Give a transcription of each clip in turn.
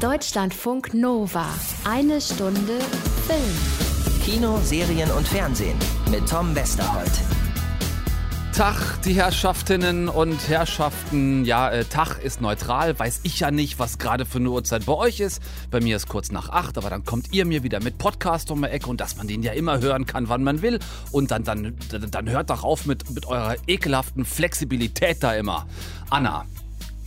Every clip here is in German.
Deutschlandfunk Nova. Eine Stunde Film. Kino, Serien und Fernsehen mit Tom Westerholt. Tag, die Herrschaftinnen und Herrschaften. Ja, äh, Tag ist neutral, weiß ich ja nicht, was gerade für eine Uhrzeit bei euch ist. Bei mir ist kurz nach acht, aber dann kommt ihr mir wieder mit Podcast um die Ecke und dass man den ja immer hören kann, wann man will. Und dann, dann, dann hört doch auf mit, mit eurer ekelhaften Flexibilität da immer. Anna,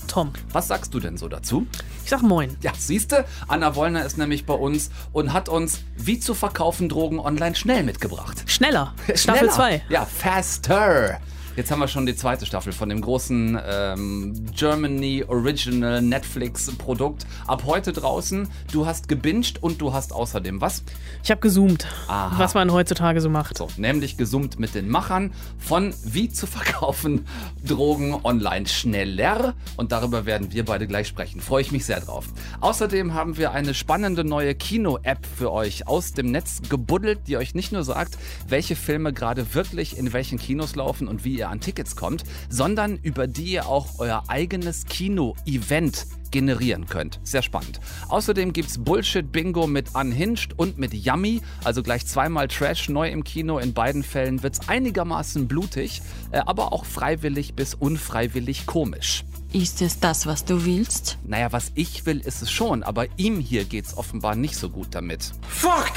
Tom. was sagst du denn so dazu? Ich sag Moin. Ja, siehste, Anna Wollner ist nämlich bei uns und hat uns Wie zu verkaufen Drogen online schnell mitgebracht. Schneller. Staffel Schneller. 2. Ja, faster. Jetzt haben wir schon die zweite Staffel von dem großen ähm, Germany Original Netflix Produkt. Ab heute draußen. Du hast gebinged und du hast außerdem was? Ich habe gezoomt, Aha. was man heutzutage so macht. So, nämlich gesummt mit den Machern von Wie zu verkaufen Drogen online schneller. Und darüber werden wir beide gleich sprechen. Freue ich mich sehr drauf. Außerdem haben wir eine spannende neue Kino-App für euch aus dem Netz gebuddelt, die euch nicht nur sagt, welche Filme gerade wirklich in welchen Kinos laufen und wie ihr an Tickets kommt, sondern über die ihr auch euer eigenes Kino-Event generieren könnt. Sehr spannend. Außerdem gibt's Bullshit-Bingo mit Unhinged und mit Yummy, also gleich zweimal Trash neu im Kino. In beiden Fällen wird's einigermaßen blutig, äh, aber auch freiwillig bis unfreiwillig komisch. Ist es das, was du willst? Naja, was ich will, ist es schon, aber ihm hier geht's offenbar nicht so gut damit. Fuck!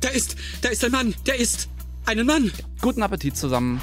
Da ist, da ist ein Mann, der ist einen Mann. Guten Appetit zusammen.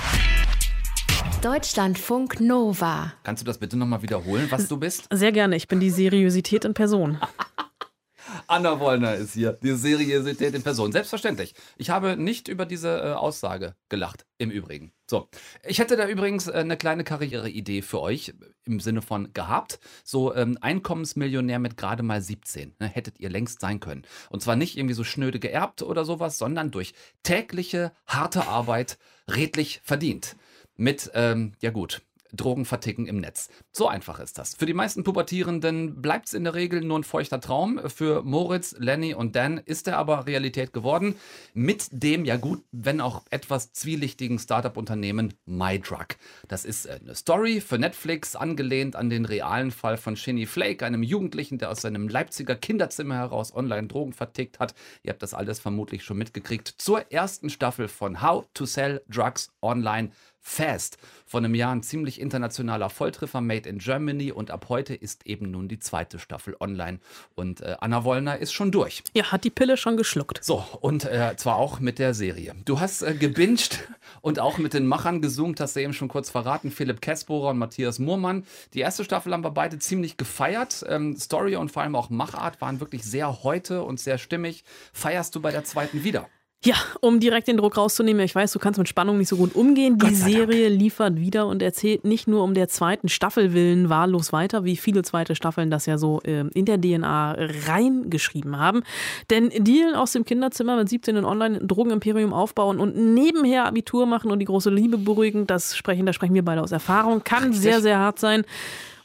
Deutschlandfunk Nova. Kannst du das bitte nochmal wiederholen, was du bist? Sehr gerne. Ich bin die Seriosität in Person. Anna Wollner ist hier, die Seriosität in Person. Selbstverständlich. Ich habe nicht über diese äh, Aussage gelacht, im Übrigen. So, ich hätte da übrigens äh, eine kleine Karriereidee für euch im Sinne von gehabt. So ähm, Einkommensmillionär mit gerade mal 17. Ne, hättet ihr längst sein können. Und zwar nicht irgendwie so schnöde geerbt oder sowas, sondern durch tägliche, harte Arbeit redlich verdient. Mit, ähm, ja gut, Drogen verticken im Netz. So einfach ist das. Für die meisten Pubertierenden bleibt es in der Regel nur ein feuchter Traum. Für Moritz, Lenny und Dan ist er aber Realität geworden. Mit dem, ja gut, wenn auch etwas zwielichtigen Startup-Unternehmen MyDrug. Das ist äh, eine Story für Netflix, angelehnt an den realen Fall von Shinny Flake, einem Jugendlichen, der aus seinem Leipziger Kinderzimmer heraus online Drogen vertickt hat. Ihr habt das alles vermutlich schon mitgekriegt. Zur ersten Staffel von How to Sell Drugs Online Fast. Von einem Jahr ein ziemlich internationaler Volltreffer, made in Germany. Und ab heute ist eben nun die zweite Staffel online. Und äh, Anna Wollner ist schon durch. Ja, hat die Pille schon geschluckt. So, und äh, zwar auch mit der Serie. Du hast äh, gebinged und auch mit den Machern gesoomt, hast du eben schon kurz verraten. Philipp Kessbohrer und Matthias Murmann. Die erste Staffel haben wir beide ziemlich gefeiert. Ähm, Story und vor allem auch Machart waren wirklich sehr heute und sehr stimmig. Feierst du bei der zweiten wieder? Ja, um direkt den Druck rauszunehmen, ich weiß, du kannst mit Spannung nicht so gut umgehen. Die Serie liefert wieder und erzählt nicht nur um der zweiten Staffel willen wahllos weiter, wie viele zweite Staffeln das ja so äh, in der DNA reingeschrieben haben. Denn Dealen aus dem Kinderzimmer mit 17 und online ein Drogenimperium aufbauen und nebenher Abitur machen und die große Liebe beruhigen, das sprechen, da sprechen wir beide aus Erfahrung, kann sehr, sehr hart sein.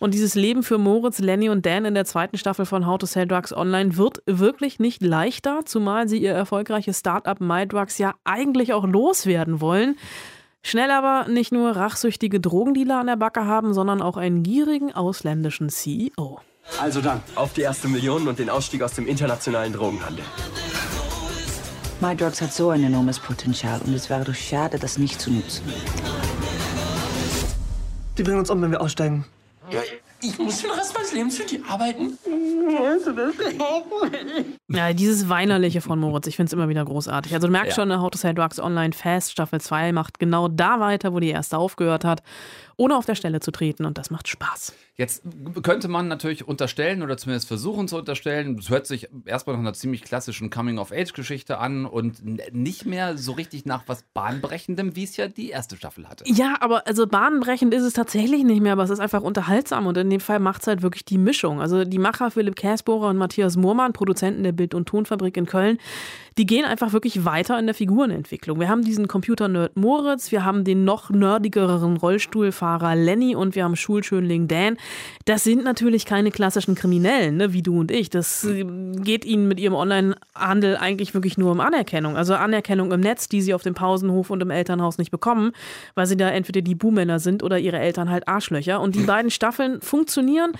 Und dieses Leben für Moritz, Lenny und Dan in der zweiten Staffel von How to Sell Drugs Online wird wirklich nicht leichter, zumal sie ihr erfolgreiches Startup MyDrugs ja eigentlich auch loswerden wollen. Schnell aber nicht nur rachsüchtige Drogendealer an der Backe haben, sondern auch einen gierigen ausländischen CEO. Also dann. Auf die erste Million und den Ausstieg aus dem internationalen Drogenhandel. MyDrugs hat so ein enormes Potenzial und es wäre doch schade, das nicht zu nutzen. Die bringen uns um, wenn wir aussteigen. Ich muss den Rest meines Lebens für die arbeiten. Ja, dieses Weinerliche von Moritz, ich finde es immer wieder großartig. Also du merkst Ja. schon, How to Sell Drugs Online Fast Staffel 2 macht genau da weiter, wo die erste aufgehört hat, ohne auf der Stelle zu treten und das macht Spaß. Jetzt könnte man natürlich unterstellen oder zumindest versuchen zu unterstellen, es hört sich erstmal nach einer ziemlich klassischen Coming-of-Age-Geschichte an und nicht mehr so richtig nach was Bahnbrechendem, wie es ja die erste Staffel hatte. Ja, aber also bahnbrechend ist es tatsächlich nicht mehr, aber es ist einfach unterhaltsam und in dem Fall macht es halt wirklich die Mischung. Also die Macher Philipp Käsbohrer und Matthias Murmann, Produzenten der Bild- und Tonfabrik in Köln, die gehen einfach wirklich weiter in der Figurenentwicklung. Wir haben diesen Computer-Nerd Moritz, wir haben den noch nerdigeren Rollstuhlfahrer Lenny und wir haben Schulschönling Dan. Das sind natürlich keine klassischen Kriminellen, ne, wie du und ich. Das äh, geht ihnen mit ihrem Online-Handel eigentlich wirklich nur um Anerkennung. Also Anerkennung im Netz, die sie auf dem Pausenhof und im Elternhaus nicht bekommen, weil sie da entweder die Buhmänner sind oder ihre Eltern halt Arschlöcher. Und die beiden Staffeln funktionieren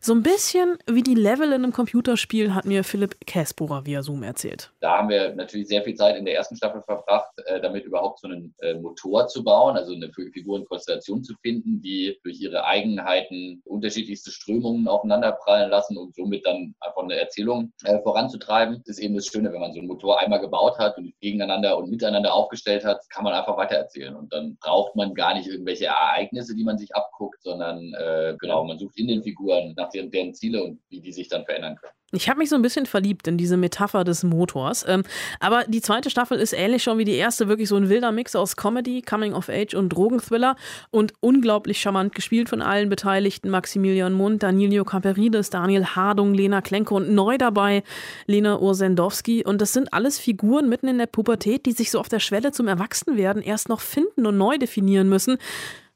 so ein bisschen wie die Level in einem Computerspiel, hat mir Philipp Käsbohrer via Zoom erzählt. Da haben wir natürlich sehr viel Zeit in der ersten Staffel verbracht, äh, damit überhaupt so einen äh, Motor zu bauen, also eine Figurenkonstellation zu finden, die durch ihre Eigenheiten unterschiedlichste Strömungen aufeinanderprallen lassen und somit dann einfach eine Erzählung äh, voranzutreiben. Das ist eben das Schöne, wenn man so einen Motor einmal gebaut hat und gegeneinander und miteinander aufgestellt hat, kann man einfach weitererzählen. Und dann braucht man gar nicht irgendwelche Ereignisse, die man sich abguckt, sondern äh, genau, man sucht in den Figuren nach deren, deren Ziele und wie die sich dann verändern können. Ich habe mich so ein bisschen verliebt in diese Metapher des Motors. Ähm, aber die zweite Staffel ist ähnlich schon wie die erste, wirklich so ein wilder Mix aus Comedy, Coming of Age und Drogenthriller und unglaublich charmant gespielt von allen Beteiligten. Maximilian Mund, Danilo Caperides, Daniel Hardung, Lena Klenke und neu dabei Lena Ursendowski. Und das sind alles Figuren mitten in der Pubertät, die sich so auf der Schwelle zum Erwachsenwerden erst noch finden und neu definieren müssen.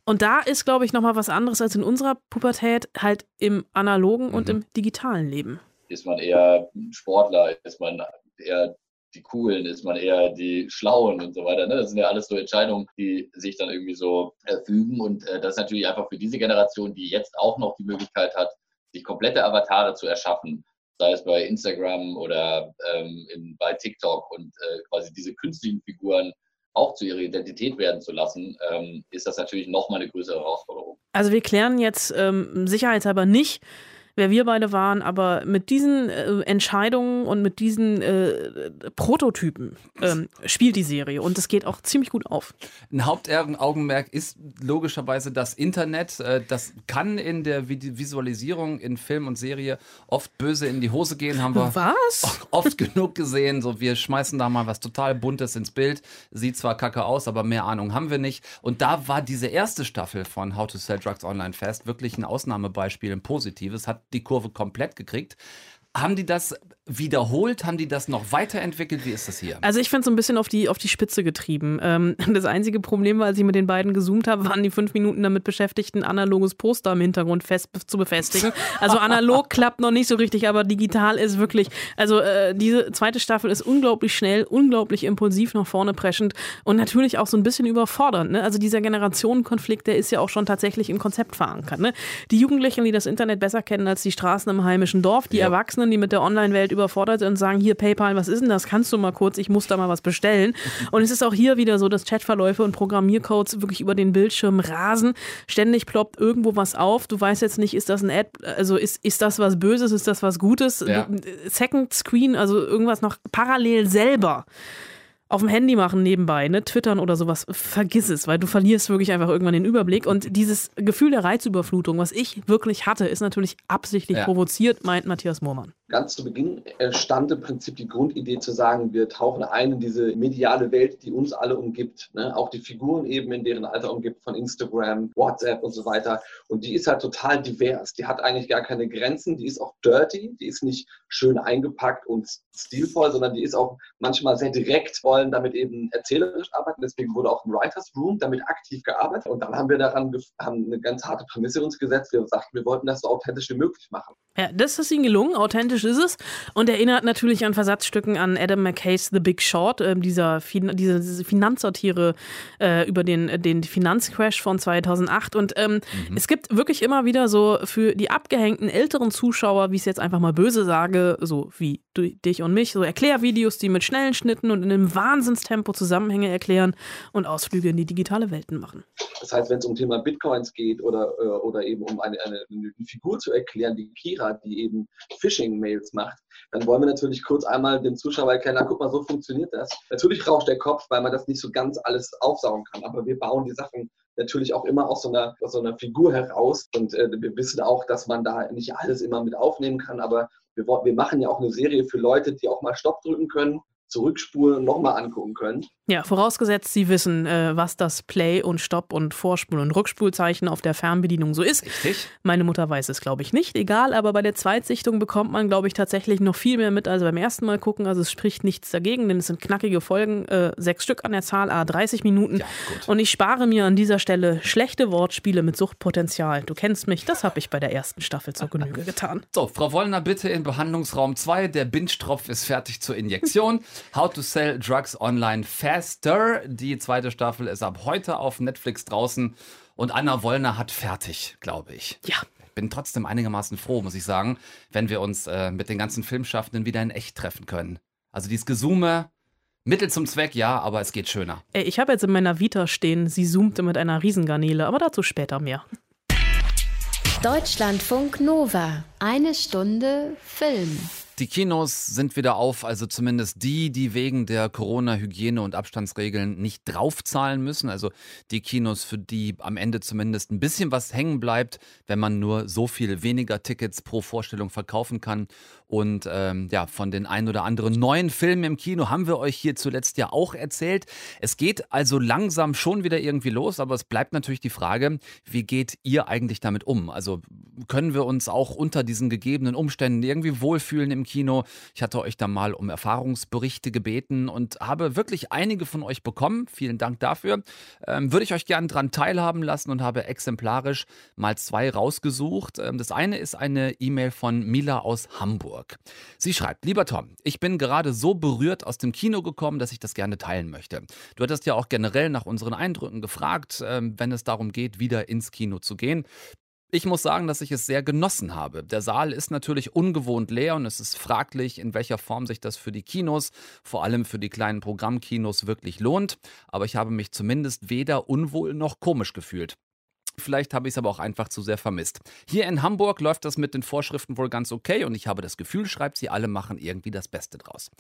Und da ist, glaube ich, nochmal was anderes als in unserer Pubertät, halt im analogen mhm. und im digitalen Leben. Ist man eher Sportler, ist man eher die Coolen, ist man eher die Schlauen und so weiter. Ne? Das sind ja alles so Entscheidungen, die sich dann irgendwie so äh, fügen. Und äh, das ist natürlich einfach für diese Generation, die jetzt auch noch die Möglichkeit hat, sich komplette Avatare zu erschaffen, sei es bei Instagram oder ähm, in, bei TikTok und äh, quasi diese künstlichen Figuren auch zu ihrer Identität werden zu lassen, ähm, ist das natürlich nochmal eine größere Herausforderung. Also wir klären jetzt ähm, sicherheitshalber nicht, wer wir beide waren, aber mit diesen äh, Entscheidungen und mit diesen äh, Prototypen ähm, spielt die Serie und es geht auch ziemlich gut auf. Ein Hauptaugenmerk ist logischerweise das Internet. Äh, das kann in der Visualisierung in Film und Serie oft böse in die Hose gehen, haben wir was? oft genug gesehen. So, wir schmeißen da mal was total Buntes ins Bild. Sieht zwar kacke aus, aber mehr Ahnung haben wir nicht. Und da war diese erste Staffel von How to Sell Drugs Online Fast wirklich ein Ausnahmebeispiel, ein positives. Hat die Kurve komplett gekriegt. Haben die das wiederholt? Haben die das noch weiterentwickelt? Wie ist das hier? Also ich finde es so ein bisschen auf die, auf die Spitze getrieben. Ähm, das einzige Problem war, als ich mit den beiden gezoomt habe, waren die fünf Minuten damit beschäftigt, ein analoges Poster im Hintergrund fest zu befestigen. Also analog klappt noch nicht so richtig, aber digital ist wirklich, also äh, diese zweite Staffel ist unglaublich schnell, unglaublich impulsiv nach vorne preschend und natürlich auch so ein bisschen überfordernd. Ne? Also dieser Generationenkonflikt, der ist ja auch schon tatsächlich im Konzept verankert. Ne? Die Jugendlichen, die das Internet besser kennen als die Straßen im heimischen Dorf, die ja. Erwachsenen, die mit der Online-Welt überfordert sind und sagen, hier PayPal, was ist denn das? Kannst du mal kurz, ich muss da mal was bestellen. Und es ist auch hier wieder so, dass Chatverläufe und Programmiercodes wirklich über den Bildschirm rasen. Ständig ploppt irgendwo was auf. Du weißt jetzt nicht, ist das ein Ad, also ist, ist das was Böses, ist das was Gutes? Ja. Second Screen, also irgendwas noch parallel selber auf dem Handy machen nebenbei, ne, twittern oder sowas, vergiss es, weil du verlierst wirklich einfach irgendwann den Überblick. Und dieses Gefühl der Reizüberflutung, was ich wirklich hatte, ist natürlich absichtlich ja. provoziert, meint Matthias Mohrmann ganz zu Beginn stand im Prinzip die Grundidee zu sagen, wir tauchen ein in diese mediale Welt, die uns alle umgibt. Ne? Auch die Figuren eben, in deren Alter umgibt von Instagram, WhatsApp und so weiter. Und die ist halt total divers. Die hat eigentlich gar keine Grenzen. Die ist auch dirty. Die ist nicht schön eingepackt und stilvoll, sondern die ist auch manchmal sehr direkt, wollen damit eben erzählerisch arbeiten. Deswegen wurde auch im Writers Room damit aktiv gearbeitet. Und dann haben wir daran haben eine ganz harte Prämisse uns gesetzt. Wir sagten, wir wollten das so authentisch wie möglich machen. Ja, das ist ihnen gelungen. Authentisch ist es und erinnert natürlich an Versatzstücken an Adam McKays The Big Short, äh, dieser fin diese, diese Finanzsatire äh, über den, den Finanzcrash von 2008. Und ähm, mhm. es gibt wirklich immer wieder so für die abgehängten älteren Zuschauer, wie ich es jetzt einfach mal böse sage, so wie du, dich und mich, so Erklärvideos, die mit schnellen Schnitten und in einem Wahnsinnstempo Zusammenhänge erklären und Ausflüge in die digitale Welten machen. Das heißt, wenn es um Thema Bitcoins geht oder, äh, oder eben um eine, eine, eine Figur zu erklären, die Kira, die eben Phishing-Mails macht, dann wollen wir natürlich kurz einmal dem Zuschauer erklären, guck mal, so funktioniert das. Natürlich rauscht der Kopf, weil man das nicht so ganz alles aufsaugen kann, aber wir bauen die Sachen natürlich auch immer aus so einer, aus so einer Figur heraus und äh, wir wissen auch, dass man da nicht alles immer mit aufnehmen kann, aber wir, wir machen ja auch eine Serie für Leute, die auch mal Stopp drücken können zurückspulen und nochmal angucken können. Ja, vorausgesetzt, Sie wissen, äh, was das Play- und Stopp- und Vorspul- und Rückspulzeichen auf der Fernbedienung so ist. Richtig. Meine Mutter weiß es, glaube ich, nicht. Egal, aber bei der Zweitsichtung bekommt man, glaube ich, tatsächlich noch viel mehr mit als beim ersten Mal gucken. Also es spricht nichts dagegen, denn es sind knackige Folgen, äh, sechs Stück an der Zahl, a 30 Minuten. Ja, gut. Und ich spare mir an dieser Stelle schlechte Wortspiele mit Suchtpotenzial. Du kennst mich, das habe ich bei der ersten Staffel zur Genüge getan. So, Frau Wollner, bitte in Behandlungsraum 2. Der Bindstropf ist fertig zur Injektion. How to sell drugs online faster. Die zweite Staffel ist ab heute auf Netflix draußen. Und Anna Wollner hat fertig, glaube ich. Ja. Ich bin trotzdem einigermaßen froh, muss ich sagen, wenn wir uns äh, mit den ganzen Filmschaffenden wieder in echt treffen können. Also dieses Gesume, Mittel zum Zweck, ja, aber es geht schöner. Ey, ich habe jetzt in meiner Vita stehen, sie zoomte mit einer Riesengarnele, aber dazu später mehr. Deutschlandfunk Nova. Eine Stunde Film. Die Kinos sind wieder auf, also zumindest die, die wegen der Corona-Hygiene- und Abstandsregeln nicht draufzahlen müssen. Also die Kinos, für die am Ende zumindest ein bisschen was hängen bleibt, wenn man nur so viel weniger Tickets pro Vorstellung verkaufen kann. Und ähm, ja, von den ein oder anderen neuen Filmen im Kino haben wir euch hier zuletzt ja auch erzählt. Es geht also langsam schon wieder irgendwie los, aber es bleibt natürlich die Frage, wie geht ihr eigentlich damit um? Also können wir uns auch unter diesen gegebenen Umständen irgendwie wohlfühlen im Kino? Ich hatte euch da mal um Erfahrungsberichte gebeten und habe wirklich einige von euch bekommen. Vielen Dank dafür. Ähm, würde ich euch gerne dran teilhaben lassen und habe exemplarisch mal zwei rausgesucht. Ähm, das eine ist eine E-Mail von Mila aus Hamburg. Sie schreibt, lieber Tom, ich bin gerade so berührt aus dem Kino gekommen, dass ich das gerne teilen möchte. Du hattest ja auch generell nach unseren Eindrücken gefragt, ähm, wenn es darum geht, wieder ins Kino zu gehen. Ich muss sagen, dass ich es sehr genossen habe. Der Saal ist natürlich ungewohnt leer und es ist fraglich, in welcher Form sich das für die Kinos, vor allem für die kleinen Programmkinos, wirklich lohnt. Aber ich habe mich zumindest weder unwohl noch komisch gefühlt. Vielleicht habe ich es aber auch einfach zu sehr vermisst. Hier in Hamburg läuft das mit den Vorschriften wohl ganz okay und ich habe das Gefühl, schreibt sie, alle machen irgendwie das Beste draus.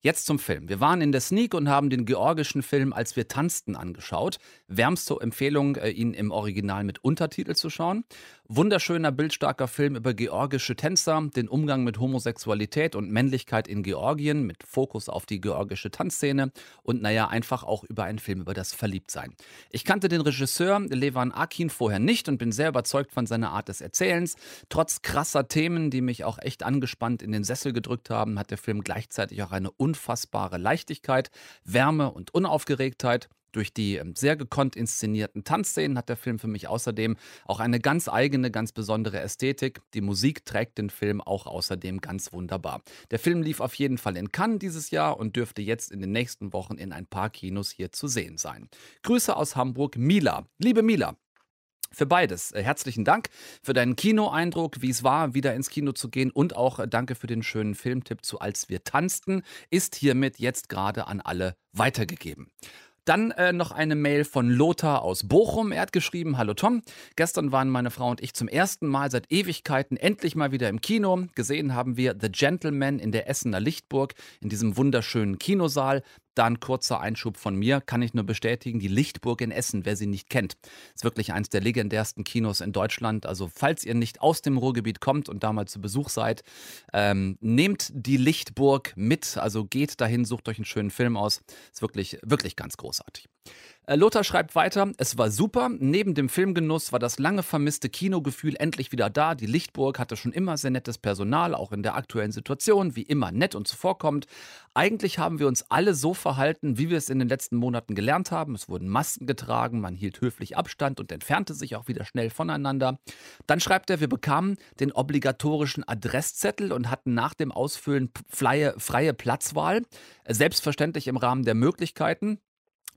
Jetzt zum Film. Wir waren in der Sneak und haben den georgischen Film Als wir tanzten angeschaut. Wärmste Empfehlung, äh, ihn im Original mit Untertitel zu schauen. Wunderschöner, bildstarker Film über georgische Tänzer, den Umgang mit Homosexualität und Männlichkeit in Georgien mit Fokus auf die georgische Tanzszene und naja, einfach auch über einen Film über das Verliebtsein. Ich kannte den Regisseur Levan Akin vorher nicht und bin sehr überzeugt von seiner Art des Erzählens. Trotz krasser Themen, die mich auch echt angespannt in den Sessel gedrückt haben, hat der Film gleichzeitig auch eine unfassbare Leichtigkeit, Wärme und Unaufgeregtheit. Durch die ähm, sehr gekonnt inszenierten Tanzszenen hat der Film für mich außerdem auch eine ganz eigene, ganz besondere Ästhetik. Die Musik trägt den Film auch außerdem ganz wunderbar. Der Film lief auf jeden Fall in Cannes dieses Jahr und dürfte jetzt in den nächsten Wochen in ein paar Kinos hier zu sehen sein. Grüße aus Hamburg, Mila. Liebe Mila, für beides. Äh, Herzlichen Dank für deinen Kinoeindruck, wie es war, wieder ins Kino zu gehen und auch äh, danke für den schönen Filmtipp zu Als wir tanzten, ist hiermit jetzt gerade an alle weitergegeben. Dann äh, noch eine Mail von Lothar aus Bochum. Er hat geschrieben: Hallo Tom. Gestern waren meine Frau und ich zum ersten Mal seit Ewigkeiten endlich mal wieder im Kino. Gesehen haben wir The Gentleman in der Essener Lichtburg in diesem wunderschönen Kinosaal. Dann kurzer Einschub von mir, kann ich nur bestätigen, die Lichtburg in Essen, wer sie nicht kennt, ist wirklich eines der legendärsten Kinos in Deutschland. Also falls ihr nicht aus dem Ruhrgebiet kommt und da mal zu Besuch seid, ähm, nehmt die Lichtburg mit, also geht dahin, sucht euch einen schönen Film aus. Ist wirklich, wirklich ganz großartig. Äh, Lothar schreibt weiter, es war super. Neben dem Filmgenuss war das lange vermisste Kinogefühl endlich wieder da. Die Lichtburg hatte schon immer sehr nettes Personal, auch in der aktuellen Situation, wie immer nett und zuvorkommend. Eigentlich haben wir uns alle so verhalten, wie wir es in den letzten Monaten gelernt haben. Es wurden Masken getragen, man hielt höflich Abstand und entfernte sich auch wieder schnell voneinander. Dann schreibt er, wir bekamen den obligatorischen Adresszettel und hatten nach dem Ausfüllen freie, freie Platzwahl. Selbstverständlich im Rahmen der Möglichkeiten.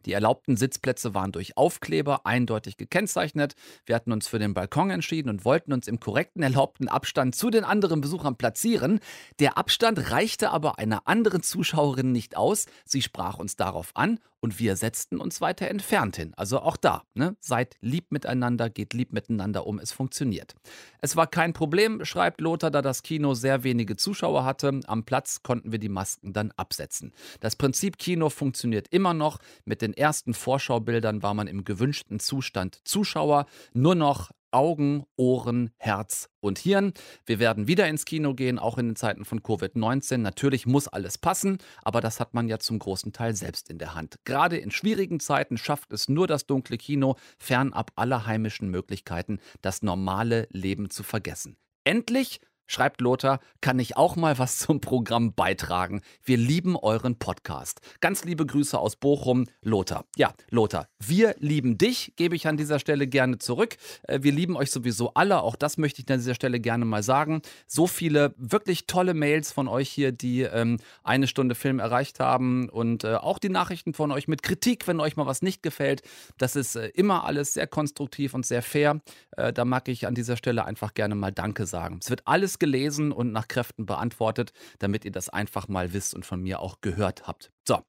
Die erlaubten Sitzplätze waren durch Aufkleber eindeutig gekennzeichnet. Wir hatten uns für den Balkon entschieden und wollten uns im korrekten erlaubten Abstand zu den anderen Besuchern platzieren. Der Abstand reichte aber einer anderen Zuschauerin nicht aus. Sie sprach uns darauf an und wir setzten uns weiter entfernt hin. Also auch da, ne? seid lieb miteinander, geht lieb miteinander um, es funktioniert. Es war kein Problem, schreibt Lothar, da das Kino sehr wenige Zuschauer hatte. Am Platz konnten wir die Masken dann absetzen. Das Prinzip Kino funktioniert immer noch. Mit den ersten Vorschaubildern war man im gewünschten Zustand Zuschauer. Nur noch Augen, Ohren, Herz und Hirn. Wir werden wieder ins Kino gehen, auch in den Zeiten von Covid-19. Natürlich muss alles passen, aber das hat man ja zum großen Teil selbst in der Hand. Gerade in schwierigen Zeiten schafft es nur das dunkle Kino, fernab aller heimischen Möglichkeiten, das normale Leben zu vergessen. Endlich Schreibt Lothar, kann ich auch mal was zum Programm beitragen. Wir lieben euren Podcast. Ganz liebe Grüße aus Bochum, Lothar. Ja, Lothar, wir lieben dich, gebe ich an dieser Stelle gerne zurück. Äh, wir lieben euch sowieso alle, auch das möchte ich an dieser Stelle gerne mal sagen. So viele wirklich tolle Mails von euch hier, die ähm, eine Stunde Film erreicht haben und äh, auch die Nachrichten von euch mit Kritik, wenn euch mal was nicht gefällt. Das ist äh, immer alles sehr konstruktiv und sehr fair. Äh, da mag ich an dieser Stelle einfach gerne mal Danke sagen. Es wird alles gelesen und nach Kräften beantwortet, damit ihr das einfach mal wisst und von mir auch gehört habt. So,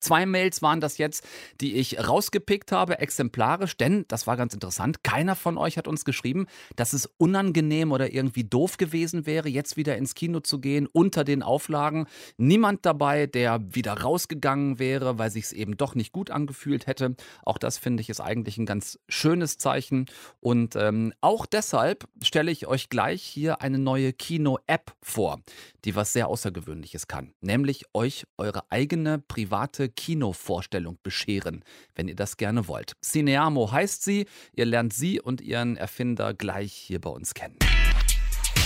Zwei Mails waren das jetzt, die ich rausgepickt habe, exemplarisch, denn das war ganz interessant. Keiner von euch hat uns geschrieben, dass es unangenehm oder irgendwie doof gewesen wäre, jetzt wieder ins Kino zu gehen unter den Auflagen. Niemand dabei, der wieder rausgegangen wäre, weil sich es eben doch nicht gut angefühlt hätte. Auch das finde ich ist eigentlich ein ganz schönes Zeichen. Und ähm, auch deshalb stelle ich euch gleich hier eine neue Kino-App vor, die was sehr Außergewöhnliches kann, nämlich euch eure eigene private Kinovorstellung bescheren, wenn ihr das gerne wollt. Cineamo heißt sie. Ihr lernt sie und ihren Erfinder gleich hier bei uns kennen.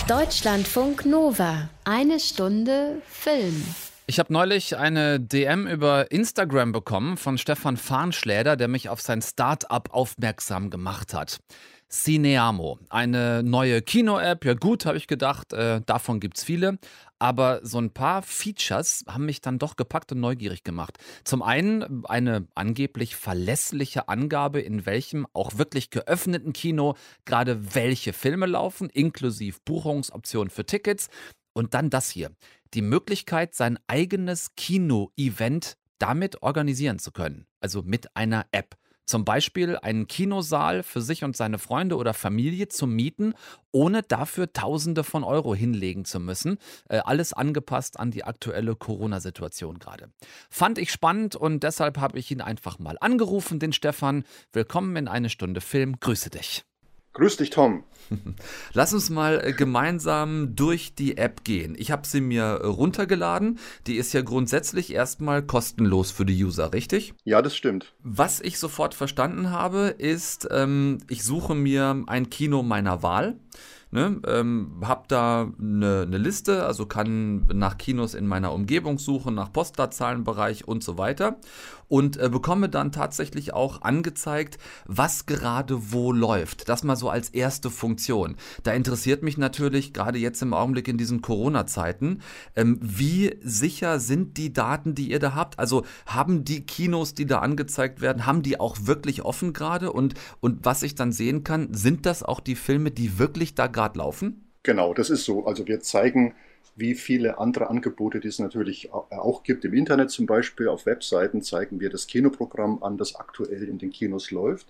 Deutschlandfunk Nova. Eine Stunde Film. Ich habe neulich eine DM über Instagram bekommen von Stefan Farnschläder, der mich auf sein Start-up aufmerksam gemacht hat. Cineamo, eine neue Kino-App. Ja gut, habe ich gedacht, äh, davon gibt es viele. Aber so ein paar Features haben mich dann doch gepackt und neugierig gemacht. Zum einen eine angeblich verlässliche Angabe, in welchem auch wirklich geöffneten Kino gerade welche Filme laufen, inklusive Buchungsoptionen für Tickets. Und dann das hier, die Möglichkeit, sein eigenes Kino-Event damit organisieren zu können, also mit einer App. Zum Beispiel einen Kinosaal für sich und seine Freunde oder Familie zu mieten, ohne dafür Tausende von Euro hinlegen zu müssen. Äh, alles angepasst an die aktuelle Corona-Situation gerade. Fand ich spannend und deshalb habe ich ihn einfach mal angerufen, den Stefan. Willkommen in eine Stunde Film. Grüße dich. Grüß dich, Tom. Lass uns mal äh, gemeinsam durch die App gehen. Ich habe sie mir runtergeladen. Die ist ja grundsätzlich erstmal kostenlos für die User, richtig? Ja, das stimmt. Was ich sofort verstanden habe, ist, ähm, ich suche mir ein Kino meiner Wahl. Ne, ähm, hab da eine, eine, Liste, also kann nach Kinos in meiner Umgebung suchen, nach Postleitzahlenbereich und so weiter und äh, bekomme dann tatsächlich auch angezeigt, was gerade wo läuft. Das mal so als erste Funktion. Da interessiert mich natürlich gerade jetzt im Augenblick in diesen Corona-Zeiten, ähm, wie sicher sind die Daten, die ihr da habt? Also haben die Kinos, die da angezeigt werden, haben die auch wirklich offen gerade? Und, und was ich dann sehen kann, sind das auch die Filme, die wirklich da gerade laufen? Genau, das ist so. Also wir zeigen wie viele andere Angebote, die es natürlich auch gibt. Im Internet zum Beispiel, auf Webseiten zeigen wir das Kinoprogramm an, das aktuell in den Kinos läuft.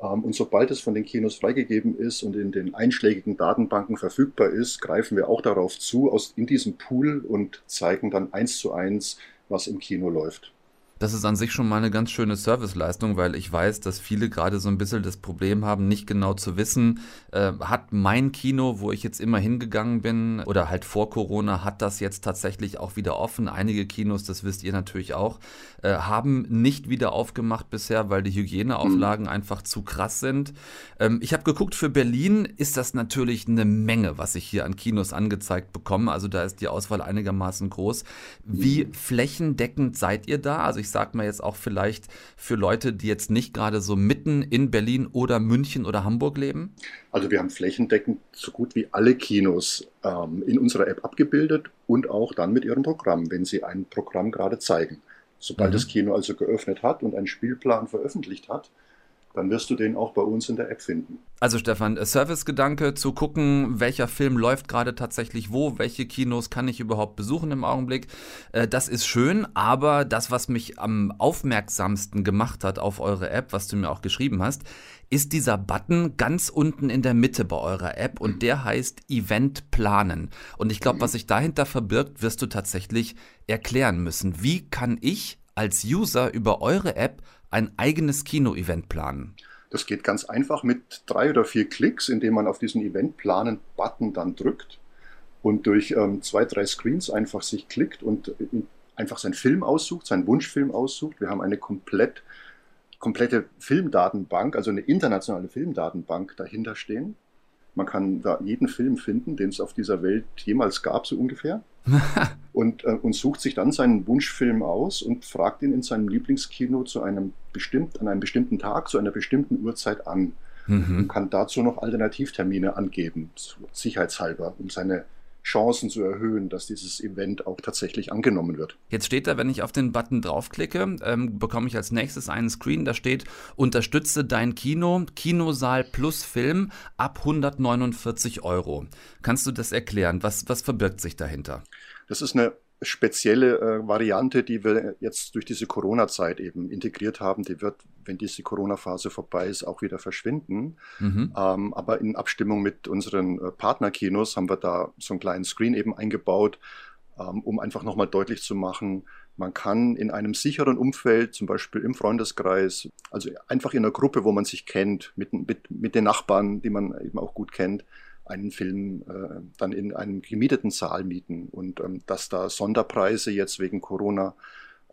Ähm, und sobald es von den Kinos freigegeben ist und in den einschlägigen Datenbanken verfügbar ist, greifen wir auch darauf zu, aus, in diesem Pool und zeigen dann eins zu eins, was im Kino läuft. Das ist an sich schon mal eine ganz schöne Serviceleistung, weil ich weiß, dass viele gerade so ein bisschen das Problem haben, nicht genau zu wissen, äh, hat mein Kino, wo ich jetzt immer hingegangen bin, oder halt vor Corona, hat das jetzt tatsächlich auch wieder offen. Einige Kinos, das wisst ihr natürlich auch, äh, haben nicht wieder aufgemacht bisher, weil die Hygieneauflagen mhm. einfach zu krass sind. Ähm, ich habe geguckt, für Berlin ist das natürlich eine Menge, was ich hier an Kinos angezeigt bekomme. Also da ist die Auswahl einigermaßen groß. Wie mhm. flächendeckend seid ihr da? Also ich ich sag mal jetzt auch vielleicht für Leute, die jetzt nicht gerade so mitten in Berlin oder München oder Hamburg leben? Also wir haben flächendeckend so gut wie alle Kinos ähm, in unserer App abgebildet und auch dann mit ihrem Programm, wenn sie ein Programm gerade zeigen. Sobald mhm. das Kino also geöffnet hat und einen Spielplan veröffentlicht hat, dann wirst du den auch bei uns in der App finden. Also Stefan, äh, Servicegedanke zu gucken, welcher Film läuft gerade tatsächlich wo, welche Kinos kann ich überhaupt besuchen im Augenblick. Äh, das ist schön, aber das, was mich am aufmerksamsten gemacht hat auf eure App, was du mir auch geschrieben hast, ist dieser Button ganz unten in der Mitte bei eurer App und der heißt Event planen. Und ich glaube, was sich dahinter verbirgt, wirst du tatsächlich erklären müssen. Wie kann ich als User über eure App ein eigenes Kino-Event planen? Das geht ganz einfach mit drei oder vier Klicks, indem man auf diesen Event-Planen-Button dann drückt und durch ähm, zwei, drei Screens einfach sich klickt und einfach seinen Film aussucht, seinen Wunschfilm aussucht. Wir haben eine komplett, komplette Filmdatenbank, also eine internationale Filmdatenbank dahinter stehen. Man kann da jeden Film finden, den es auf dieser Welt jemals gab, so ungefähr. und, äh, und sucht sich dann seinen Wunschfilm aus und fragt ihn in seinem Lieblingskino zu einem bestimmt, an einem bestimmten Tag, zu einer bestimmten Uhrzeit an. Mhm. Und kann dazu noch Alternativtermine angeben, sicherheitshalber, um seine Chancen zu erhöhen, dass dieses Event auch tatsächlich angenommen wird. Jetzt steht da, wenn ich auf den Button draufklicke, ähm, bekomme ich als nächstes einen Screen, da steht, unterstütze dein Kino, Kinosaal plus Film ab 149 Euro. Kannst du das erklären? Was, was verbirgt sich dahinter? Das ist eine spezielle äh, Variante, die wir jetzt durch diese Corona-Zeit eben integriert haben. Die wird, wenn diese Corona-Phase vorbei ist, auch wieder verschwinden. Mhm. Ähm, aber in Abstimmung mit unseren äh, Partnerkinos haben wir da so einen kleinen Screen eben eingebaut, ähm, um einfach nochmal deutlich zu machen, man kann in einem sicheren Umfeld, zum Beispiel im Freundeskreis, also einfach in einer Gruppe, wo man sich kennt, mit, mit, mit den Nachbarn, die man eben auch gut kennt, einen Film äh, dann in einem gemieteten Saal mieten. Und ähm, dass da Sonderpreise jetzt wegen Corona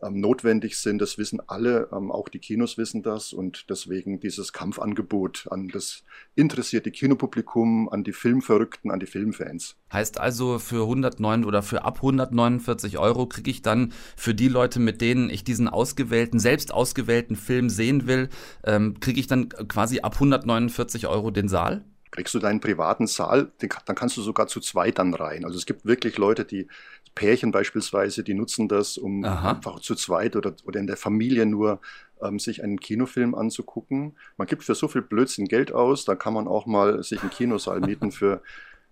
ähm, notwendig sind, das wissen alle, ähm, auch die Kinos wissen das und deswegen dieses Kampfangebot an das interessierte Kinopublikum, an die Filmverrückten, an die Filmfans. Heißt also für 109 oder für ab 149 Euro kriege ich dann für die Leute, mit denen ich diesen ausgewählten, selbst ausgewählten Film sehen will, ähm, kriege ich dann quasi ab 149 Euro den Saal? Kriegst du deinen privaten Saal, dann kannst du sogar zu zweit dann rein. Also es gibt wirklich Leute, die Pärchen beispielsweise, die nutzen das, um Aha. einfach zu zweit oder, oder in der Familie nur ähm, sich einen Kinofilm anzugucken. Man gibt für so viel Blödsinn Geld aus, da kann man auch mal sich einen Kinosaal mieten für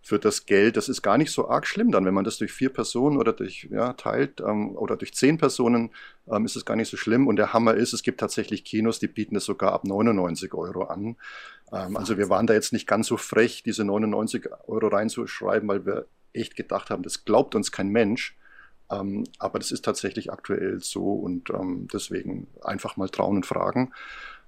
für das Geld. Das ist gar nicht so arg schlimm dann, wenn man das durch vier Personen oder durch ja, teilt ähm, oder durch zehn Personen ähm, ist es gar nicht so schlimm. Und der Hammer ist, es gibt tatsächlich Kinos, die bieten es sogar ab 99 Euro an. Ähm, also wir waren da jetzt nicht ganz so frech, diese 99 Euro reinzuschreiben, weil wir echt gedacht haben, das glaubt uns kein Mensch. Ähm, aber das ist tatsächlich aktuell so und ähm, deswegen einfach mal trauen und fragen.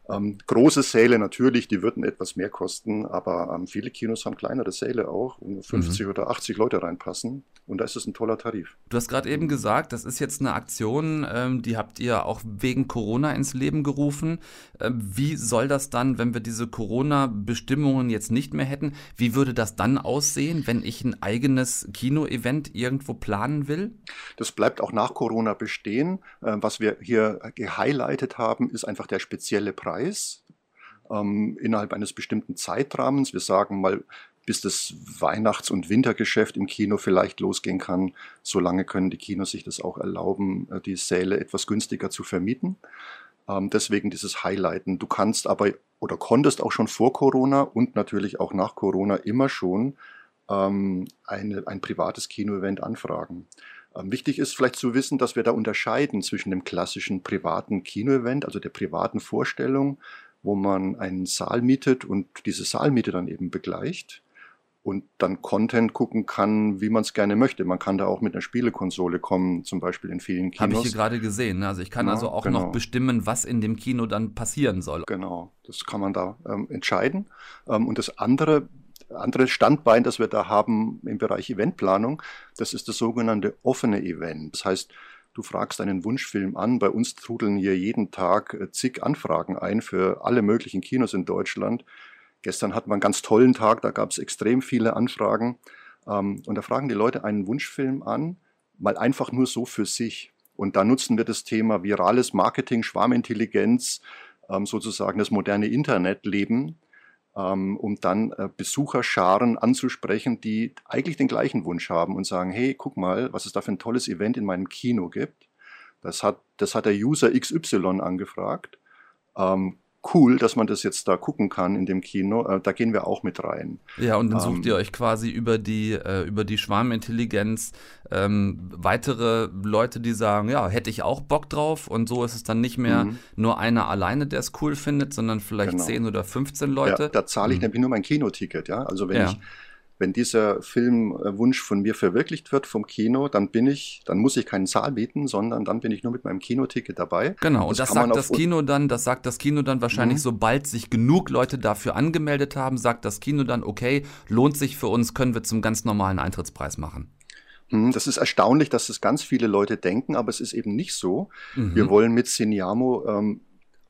Ähm, große Säle natürlich, die würden etwas mehr kosten, aber ähm, viele Kinos haben kleinere Säle auch, wo 50 mhm. oder 80 Leute reinpassen. Und da ist es ein toller Tarif. Du hast gerade eben gesagt, das ist jetzt eine Aktion, ähm, die habt ihr auch wegen Corona ins Leben gerufen. Ähm, wie soll das dann, wenn wir diese Corona-Bestimmungen jetzt nicht mehr hätten, wie würde das dann aussehen, wenn ich ein eigenes Kino-Event irgendwo planen will? Das bleibt auch nach Corona bestehen. Äh, was wir hier gehighlightet haben, ist einfach der spezielle Preis ähm, innerhalb eines bestimmten Zeitrahmens. Wir sagen mal, bis das Weihnachts- und Wintergeschäft im Kino vielleicht losgehen kann. Solange können die Kinos sich das auch erlauben, äh, die Säle etwas günstiger zu vermieten. Ähm, deswegen dieses Highlighten. Du kannst aber oder konntest auch schon vor Corona und natürlich auch nach Corona immer schon ähm, eine, ein privates Kinoevent anfragen. Ähm, wichtig ist vielleicht zu wissen, dass wir da unterscheiden zwischen dem klassischen privaten Kinoevent, also der privaten Vorstellung, wo man einen Saal mietet und diese Saalmiete dann eben begleicht und dann Content gucken kann, wie man es gerne möchte. Man kann da auch mit einer Spielekonsole kommen, zum Beispiel in vielen Kinos. Habe ich hier gerade gesehen. Ne? Also ich kann ja, also auch genau. noch bestimmen, was in dem Kino dann passieren soll. Genau, das kann man da ähm, entscheiden. Ähm, und das andere, andere Standbein, das wir da haben im Bereich Eventplanung, das ist das sogenannte offene Event. Das heißt, du fragst einen Wunschfilm an. Bei uns trudeln hier jeden Tag äh, zig Anfragen ein für alle möglichen Kinos in Deutschland Gestern hatten wir einen ganz tollen Tag, da gab es extrem viele Anfragen. Ähm, und da fragen die Leute einen Wunschfilm an, mal einfach nur so für sich. Und da nutzen wir das Thema virales Marketing, Schwarmintelligenz, ähm, sozusagen das moderne Internetleben, um dann äh, Besucherscharen anzusprechen, die eigentlich den gleichen Wunsch haben und sagen, hey, guck mal, was es da für ein tolles Event in meinem Kino gibt. Das hat, das hat der User XY angefragt. Ähm, cool, dass man das jetzt da gucken kann in dem Kino. Äh, da gehen wir auch mit rein. Ja, und dann sucht ähm, ihr euch quasi über die, äh, über die Schwarmintelligenz ähm, weitere Leute, die sagen, ja, hätte ich auch Bock drauf. Und so ist es dann nicht mehr mhm. nur einer alleine, der es cool findet, sondern vielleicht genau. 10 oder 15 Leute. Ja, da zahle ich mhm. nämlich nur mein Kinoticket, ja. Also wenn ja. ich wenn dieser Filmwunsch von mir verwirklicht wird vom Kino, dann bin ich, dann muss ich keinen Saal bieten, sondern dann bin ich nur mit meinem Kinoticket dabei. Genau, und das, das sagt das Kino dann, das sagt das Kino dann wahrscheinlich, mhm. sobald sich genug Leute dafür angemeldet haben, sagt das Kino dann, okay, lohnt sich für uns, können wir zum ganz normalen Eintrittspreis machen. Hm, das ist erstaunlich, dass das ganz viele Leute denken, aber es ist eben nicht so. Mhm. Wir wollen mit Cineamo ähm,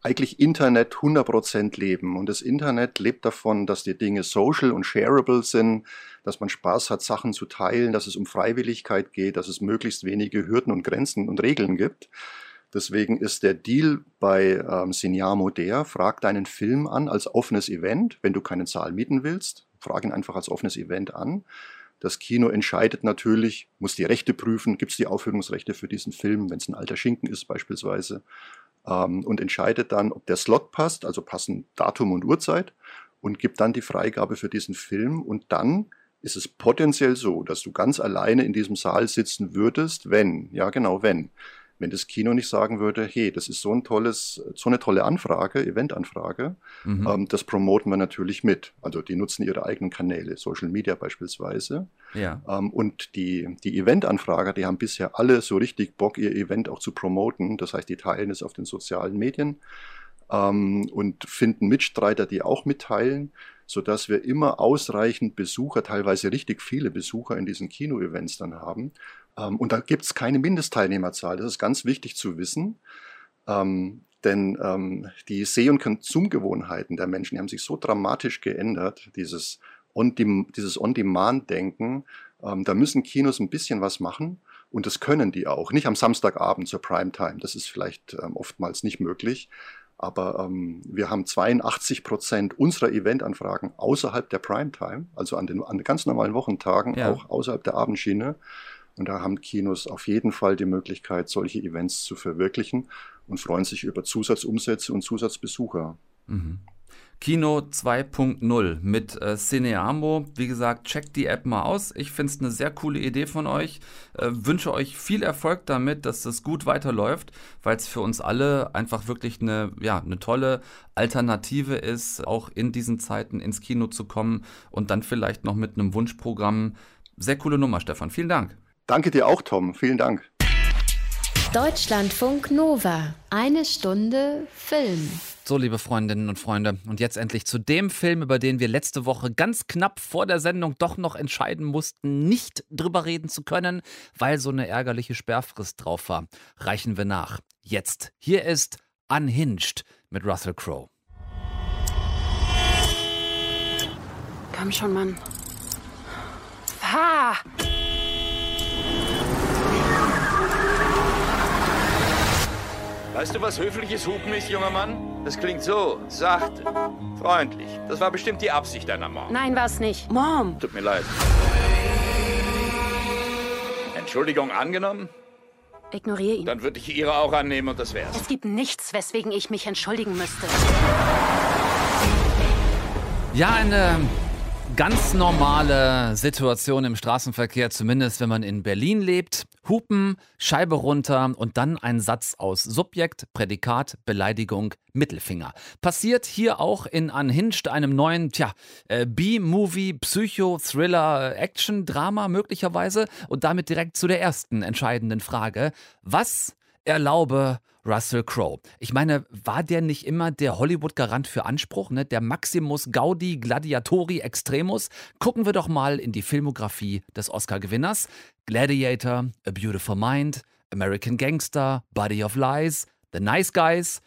eigentlich Internet 100% leben. Und das Internet lebt davon, dass die Dinge social und shareable sind, dass man Spaß hat, Sachen zu teilen, dass es um Freiwilligkeit geht, dass es möglichst wenige Hürden und Grenzen und Regeln gibt. Deswegen ist der Deal bei ähm, Cineamo der, frag deinen Film an als offenes Event, wenn du keinen Saal mieten willst, frag ihn einfach als offenes Event an. Das Kino entscheidet natürlich, muss die Rechte prüfen, gibt es die Aufführungsrechte für diesen Film, wenn es ein alter Schinken ist beispielsweise ähm, und entscheidet dann, ob der Slot passt, also passen Datum und Uhrzeit und gibt dann die Freigabe für diesen Film. Und dann ist es potenziell so, dass du ganz alleine in diesem Saal sitzen würdest, wenn, ja genau, wenn wenn das Kino nicht sagen würde, hey, das ist so ein tolles, so eine tolle Anfrage, Eventanfrage, mhm. ähm, das promoten wir natürlich mit. Also die nutzen ihre eigenen Kanäle, Social Media beispielsweise. Ja. Ähm, und die, die Eventanfrager, die haben bisher alle so richtig Bock, ihr Event auch zu promoten. Das heißt, die teilen es auf den sozialen Medien ähm, und finden Mitstreiter, die auch mitteilen sodass wir immer ausreichend Besucher, teilweise richtig viele Besucher in diesen Kino-Events dann haben. Ähm, und da gibt es keine Mindestteilnehmerzahl. Das ist ganz wichtig zu wissen. Ähm, denn ähm, die Seh- und Konsumgewohnheiten der Menschen die haben sich so dramatisch geändert, dieses On-Demand-Denken. Ähm, da müssen Kinos ein bisschen was machen. Und das können die auch. Nicht am Samstagabend zur Primetime. Das ist vielleicht ähm, oftmals nicht möglich. Aber ähm, wir haben 82 Prozent unserer Eventanfragen außerhalb der Primetime, also an den, an den ganz normalen Wochentagen, ja. auch außerhalb der Abendschiene. Und da haben Kinos auf jeden Fall die Möglichkeit, solche Events zu verwirklichen und freuen sich über Zusatzumsätze und Zusatzbesucher. Mhm. Kino 2.0 mit äh, Cineamo. Wie gesagt, checkt die App mal aus. Ich finde es eine sehr coole Idee von euch. Äh, wünsche euch viel Erfolg damit, dass es gut weiterläuft, weil es für uns alle einfach wirklich eine, ja, eine tolle Alternative ist, auch in diesen Zeiten ins Kino zu kommen und dann vielleicht noch mit einem Wunschprogramm. Sehr coole Nummer, Stefan. Vielen Dank. Danke dir auch, Tom. Vielen Dank. Deutschlandfunk Nova. Eine Stunde Film. So, liebe Freundinnen und Freunde, und jetzt endlich zu dem Film, über den wir letzte Woche ganz knapp vor der Sendung doch noch entscheiden mussten, nicht drüber reden zu können, weil so eine ärgerliche Sperrfrist drauf war. Reichen wir nach. Jetzt. Hier ist Unhinged mit Russell Crowe. Komm schon, Mann. Ha! Weißt du, was höfliches Hupen ist, junger Mann? Das klingt so, sachte, freundlich. Das war bestimmt die Absicht deiner Mom. Nein, war's nicht. Mom! Tut mir leid. Entschuldigung angenommen? Ignoriere ihn. Dann würde ich Ihre auch annehmen und das wär's. Es gibt nichts, weswegen ich mich entschuldigen müsste. Ja, eine ganz normale Situation im Straßenverkehr, zumindest wenn man in Berlin lebt. Hupen, Scheibe runter und dann ein Satz aus Subjekt, Prädikat, Beleidigung, Mittelfinger. Passiert hier auch in Unhinged, einem neuen, tja, äh, B-Movie, Psycho, Thriller, Action, Drama möglicherweise und damit direkt zu der ersten entscheidenden Frage. Was erlaube Russell Crowe. Ich meine, war der nicht immer der Hollywood-Garant für Anspruch, ne? der Maximus Gaudi Gladiatori Extremus? Gucken wir doch mal in die Filmografie des Oscar-Gewinners. Gladiator, A Beautiful Mind, American Gangster, Body of Lies, The Nice Guys.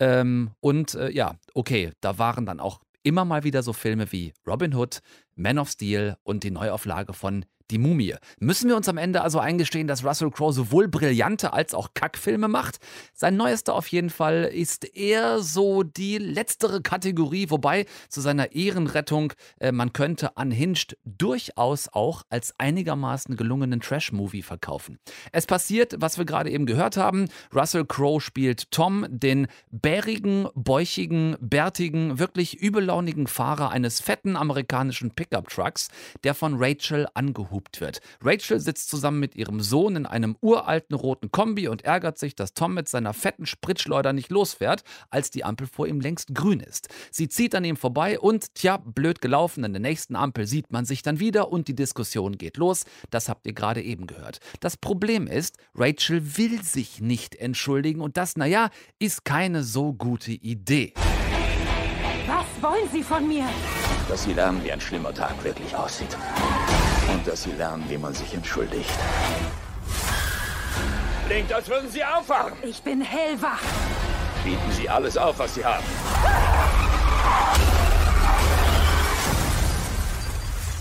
Ähm, und äh, ja, okay, da waren dann auch immer mal wieder so Filme wie Robin Hood, Man of Steel und die Neuauflage von die Mumie. Müssen wir uns am Ende also eingestehen, dass Russell Crowe sowohl brillante als auch Kackfilme macht? Sein neuester auf jeden Fall ist eher so die letztere Kategorie, wobei zu seiner Ehrenrettung äh, man könnte Unhinged durchaus auch als einigermaßen gelungenen Trash-Movie verkaufen. Es passiert, was wir gerade eben gehört haben. Russell Crowe spielt Tom, den bärigen, bäuchigen, bärtigen, wirklich übellaunigen Fahrer eines fetten amerikanischen Pickup-Trucks, der von Rachel angehoben angehupt wird. Rachel sitzt zusammen mit ihrem Sohn in einem uralten roten Kombi und ärgert sich, dass Tom mit seiner fetten Spritschleuder nicht losfährt, als die Ampel vor ihm längst grün ist. Sie zieht an ihm vorbei und, tja, blöd gelaufen, an der nächsten Ampel sieht man sich dann wieder und die Diskussion geht los. Das habt ihr gerade eben gehört. Das Problem ist, Rachel will sich nicht entschuldigen und das, naja, ist keine so gute Idee. Was wollen Sie von mir? Dass Sie lernen, wie ein schlimmer Tag wirklich aussieht. Und dass Sie lernen, wie man sich entschuldigt. Klingt, als würden Sie aufwachen. Ich bin hellwach. Bieten Sie alles auf, was Sie haben.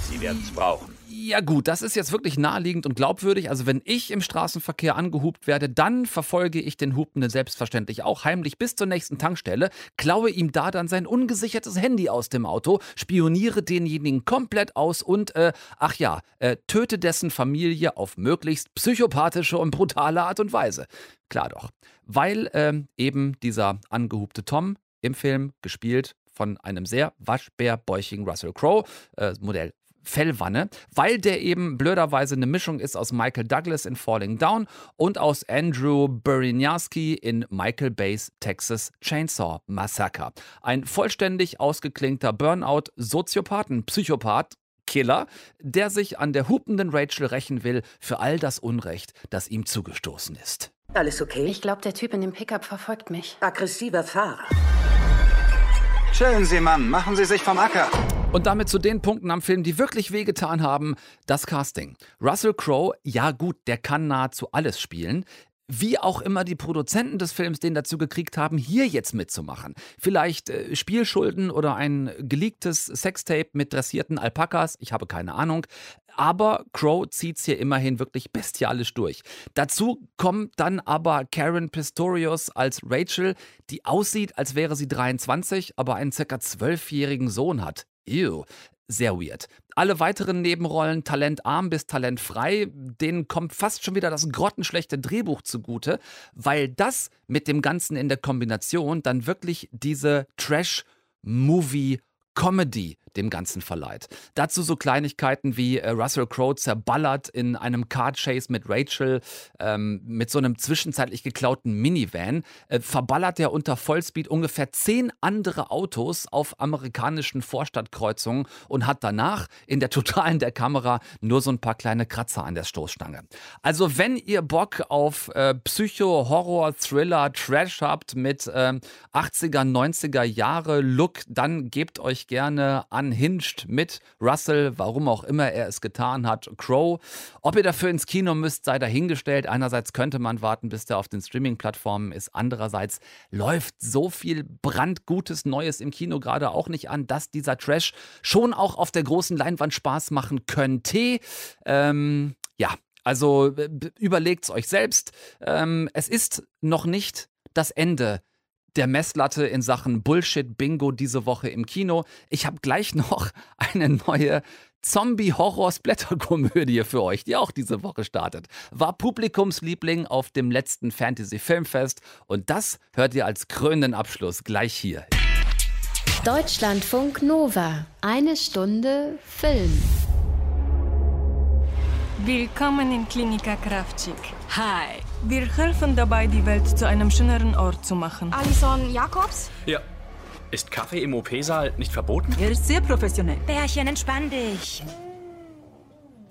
Sie werden es brauchen. Ja gut, das ist jetzt wirklich naheliegend und glaubwürdig. Also wenn ich im Straßenverkehr angehupt werde, dann verfolge ich den Hupenden selbstverständlich auch heimlich bis zur nächsten Tankstelle, klaue ihm da dann sein ungesichertes Handy aus dem Auto, spioniere denjenigen komplett aus und, äh, ach ja, äh, töte dessen Familie auf möglichst psychopathische und brutale Art und Weise. Klar doch. Weil ähm, eben dieser angehupte Tom im Film gespielt von einem sehr waschbärbäuchigen Russell Crowe, äh, Modell Fellwanne, weil der eben blöderweise eine Mischung ist aus Michael Douglas in Falling Down und aus Andrew Bereniowski in Michael Bay's Texas Chainsaw Massacre. Ein vollständig ausgeklingter Burnout-Soziopathen, Psychopath, Killer, der sich an der hupenden Rachel rächen will für all das Unrecht, das ihm zugestoßen ist. Alles okay? Ich glaube, der Typ in dem Pickup verfolgt mich. Aggressiver Fahrer. Chillen Sie, Mann. Machen Sie sich vom Acker. Und damit zu den Punkten am Film, die wirklich wehgetan haben, das Casting. Russell Crowe, ja gut, der kann nahezu alles spielen. Wie auch immer die Produzenten des Films den dazu gekriegt haben, hier jetzt mitzumachen. Vielleicht äh, Spielschulden oder ein geleaktes Sextape mit dressierten Alpakas, ich habe keine Ahnung. Aber Crow zieht's hier immerhin wirklich bestialisch durch. Dazu kommt dann aber Karen Pistorius als Rachel, die aussieht, als wäre sie 23, aber einen circa zwölfjährigen Sohn hat. Ew. Sehr weird. Alle weiteren Nebenrollen, talentarm bis talentfrei, denen kommt fast schon wieder das grottenschlechte Drehbuch zugute, weil das mit dem Ganzen in der Kombination dann wirklich diese Trash-Movie- Comedy dem Ganzen verleiht. Dazu so Kleinigkeiten wie äh, Russell Crowe zerballert in einem Car Chase mit Rachel ähm, mit so einem zwischenzeitlich geklauten Minivan, äh, verballert er unter Vollspeed ungefähr zehn andere Autos auf amerikanischen Vorstadtkreuzungen und hat danach in der Totalen der Kamera nur so ein paar kleine Kratzer an der Stoßstange. Also wenn ihr Bock auf äh, Psycho, Horror, Thriller, Trash habt mit 80er, 90er Jahre Look, dann gebt euch gerne Unhinged mit Russell, warum auch immer er es getan hat, Crow. Ob ihr dafür ins Kino müsst, sei dahingestellt. Einerseits könnte man warten, bis der auf den Streaming-Plattformen ist. Andererseits läuft so viel brandgutes Neues im Kino gerade auch nicht an, dass dieser Trash schon auch auf der großen Leinwand Spaß machen könnte. Ähm, ja, also überlegt es euch selbst. Ähm, es ist noch nicht das Ende der Messlatte in Sachen Bullshit-Bingo diese Woche im Kino. Ich habe gleich noch eine neue Zombie-Horror-Splatter-Komödie für euch, die auch diese Woche startet. War Publikumsliebling auf dem letzten Fantasy-Filmfest und das hört ihr als krönenden Abschluss gleich hier. Deutschlandfunk Nova. Eine Stunde Film. Willkommen in Klinika Krawczyk. Hi. Wir helfen dabei, die Welt zu einem schöneren Ort zu machen. Alison Jakobs? Ja. Ist Kaffee im OP-Saal nicht verboten? Er ist sehr professionell. Bärchen, entspann dich.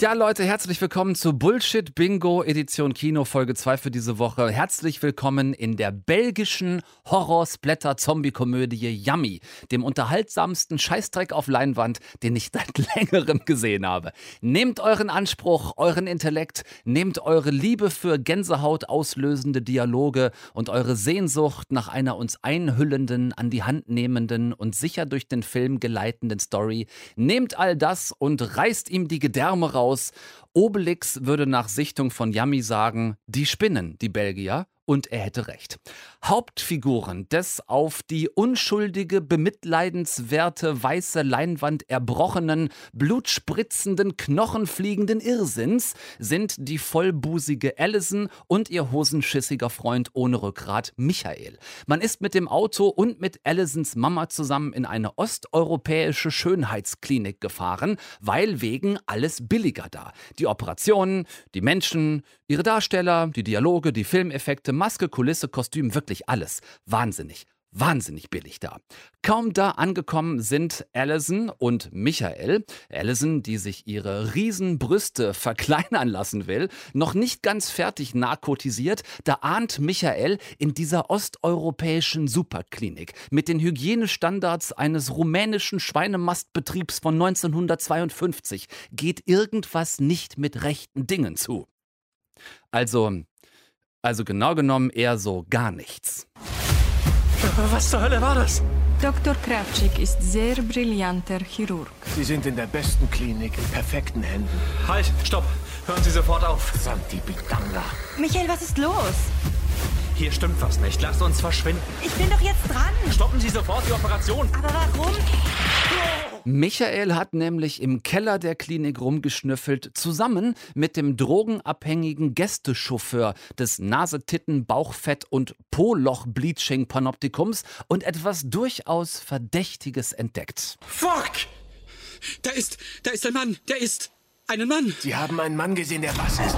Ja, Leute, herzlich willkommen zu Bullshit Bingo Edition Kino Folge 2 für diese Woche. Herzlich willkommen in der belgischen Horror-Splatter-Zombie-Komödie Yummy, dem unterhaltsamsten Scheißdreck auf Leinwand, den ich seit längerem gesehen habe. Nehmt euren Anspruch, euren Intellekt, nehmt eure Liebe für Gänsehaut auslösende Dialoge und eure Sehnsucht nach einer uns einhüllenden, an die Hand nehmenden und sicher durch den Film geleitenden Story. Nehmt all das und reißt ihm die Gedärme raus. Obelix würde nach Sichtung von Yummy sagen, die spinnen, die Belgier. Und er hätte recht. Hauptfiguren des auf die unschuldige, bemitleidenswerte weiße Leinwand erbrochenen, blutspritzenden, knochenfliegenden Irrsinns sind die vollbusige Allison und ihr hosenschissiger Freund ohne Rückgrat Michael. Man ist mit dem Auto und mit Allisons Mama zusammen in eine osteuropäische Schönheitsklinik gefahren, weil wegen alles billiger da. Die Operationen, die Menschen, ihre Darsteller, die Dialoge, die Filmeffekte, Maske, Kulisse, Kostüm, wirklich alles. Wahnsinnig wahnsinnig billig da. Kaum da angekommen sind Allison und Michael. Allison, die sich ihre Riesenbrüste verkleinern lassen will, noch nicht ganz fertig narkotisiert, da ahnt Michael in dieser osteuropäischen Superklinik mit den Hygienestandards eines rumänischen Schweinemastbetriebs von 1952 geht irgendwas nicht mit rechten Dingen zu. Also, also genau genommen eher so gar nichts. Was zur Hölle war das? Dr. Kravchik ist sehr brillanter Chirurg. Sie sind in der besten Klinik, in perfekten Händen. Halt, stopp. Hören Sie sofort auf. Santi Bidanga. Michael, was ist los? Hier stimmt was nicht. Lasst uns verschwinden. Ich bin doch jetzt dran. Stoppen Sie sofort die Operation. Aber warum? Michael hat nämlich im Keller der Klinik rumgeschnüffelt, zusammen mit dem drogenabhängigen Gästechauffeur des Nasetitten, Bauchfett und Po-Loch-Bleaching-Panoptikums und etwas durchaus Verdächtiges entdeckt. Fuck! Da ist, da ist ein Mann, der ist einen Mann. Sie haben einen Mann gesehen, der was ist.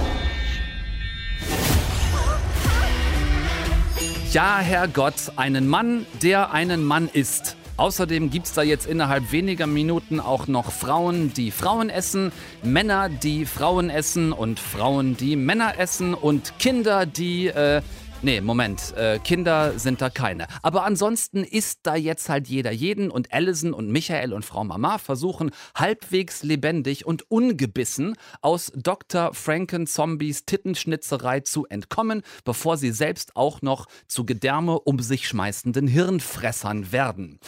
Ja, Herrgott, einen Mann, der einen Mann ist. Außerdem gibt es da jetzt innerhalb weniger Minuten auch noch Frauen, die Frauen essen, Männer, die Frauen essen und Frauen, die Männer essen und Kinder, die... Äh, Nee, Moment, äh, Kinder sind da keine. Aber ansonsten ist da jetzt halt jeder jeden und Allison und Michael und Frau Mama versuchen halbwegs lebendig und ungebissen aus Dr. Franken Zombies Tittenschnitzerei zu entkommen, bevor sie selbst auch noch zu Gedärme um sich schmeißenden Hirnfressern werden.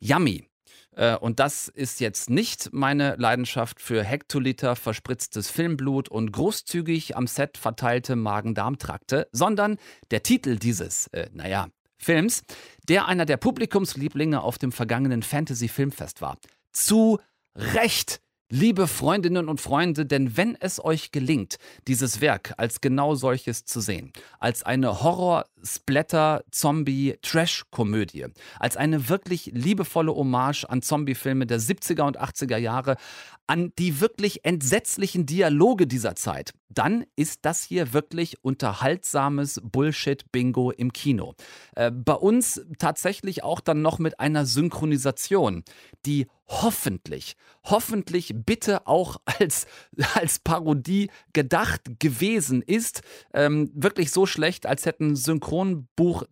Yummy. Äh, Und das ist jetzt nicht meine Leidenschaft für Hektoliter verspritztes Filmblut und großzügig am Set verteilte Magen-Darm-Trakte, sondern der Titel dieses, äh, naja, Films, der einer der Publikumslieblinge auf dem vergangenen Fantasy-Filmfest war. Zu Recht! Liebe Freundinnen und Freunde, denn wenn es euch gelingt, dieses Werk als genau solches zu sehen, als eine Horror-Splatter-Zombie-Trash-Komödie, als eine wirklich liebevolle Hommage an Zombie-Filme der 70er und 80er Jahre, an die wirklich entsetzlichen Dialoge dieser Zeit, dann ist das hier wirklich unterhaltsames Bullshit-Bingo im Kino. Äh, bei uns tatsächlich auch dann noch mit einer Synchronisation, die hoffentlich, hoffentlich bitte auch als, als Parodie gedacht gewesen ist. Ähm, wirklich so schlecht, als hätten Synchronbuch,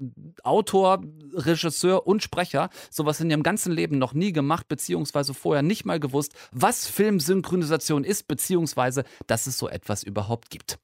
Autor, Regisseur und Sprecher sowas in ihrem ganzen Leben noch nie gemacht, beziehungsweise vorher nicht mal gewusst, was Filmsynchronisation ist, beziehungsweise dass es so etwas überhaupt gibt.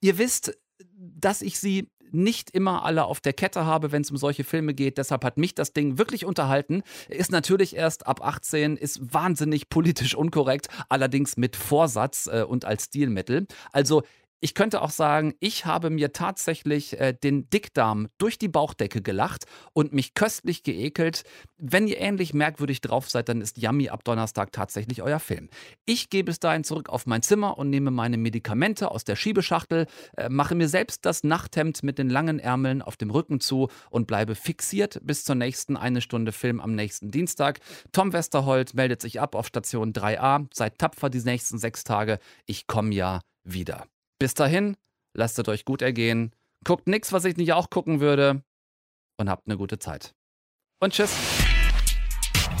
Ihr wisst, dass ich sie nicht immer alle auf der Kette habe, wenn es um solche Filme geht. Deshalb hat mich das Ding wirklich unterhalten. Ist natürlich erst ab 18, ist wahnsinnig politisch unkorrekt, allerdings mit Vorsatz äh, und als Stilmittel. Also ich könnte auch sagen, ich habe mir tatsächlich äh, den Dickdarm durch die Bauchdecke gelacht und mich köstlich geekelt. Wenn ihr ähnlich merkwürdig drauf seid, dann ist Yummy ab Donnerstag tatsächlich euer Film. Ich gehe bis dahin zurück auf mein Zimmer und nehme meine Medikamente aus der Schiebeschachtel, äh, mache mir selbst das Nachthemd mit den langen Ärmeln auf dem Rücken zu und bleibe fixiert bis zur nächsten eine Stunde Film am nächsten Dienstag. Tom Westerholt meldet sich ab auf Station 3a. Seid tapfer die nächsten sechs Tage. Ich komme ja wieder. Bis dahin, lasst es euch gut ergehen. Guckt nichts, was ich nicht auch gucken würde. Und habt eine gute Zeit. Und tschüss.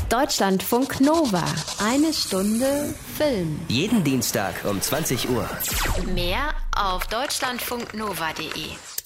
Deutschlandfunk Nova. Eine Stunde Film. Jeden Dienstag um 20 Uhr. Mehr auf deutschlandfunknova.de.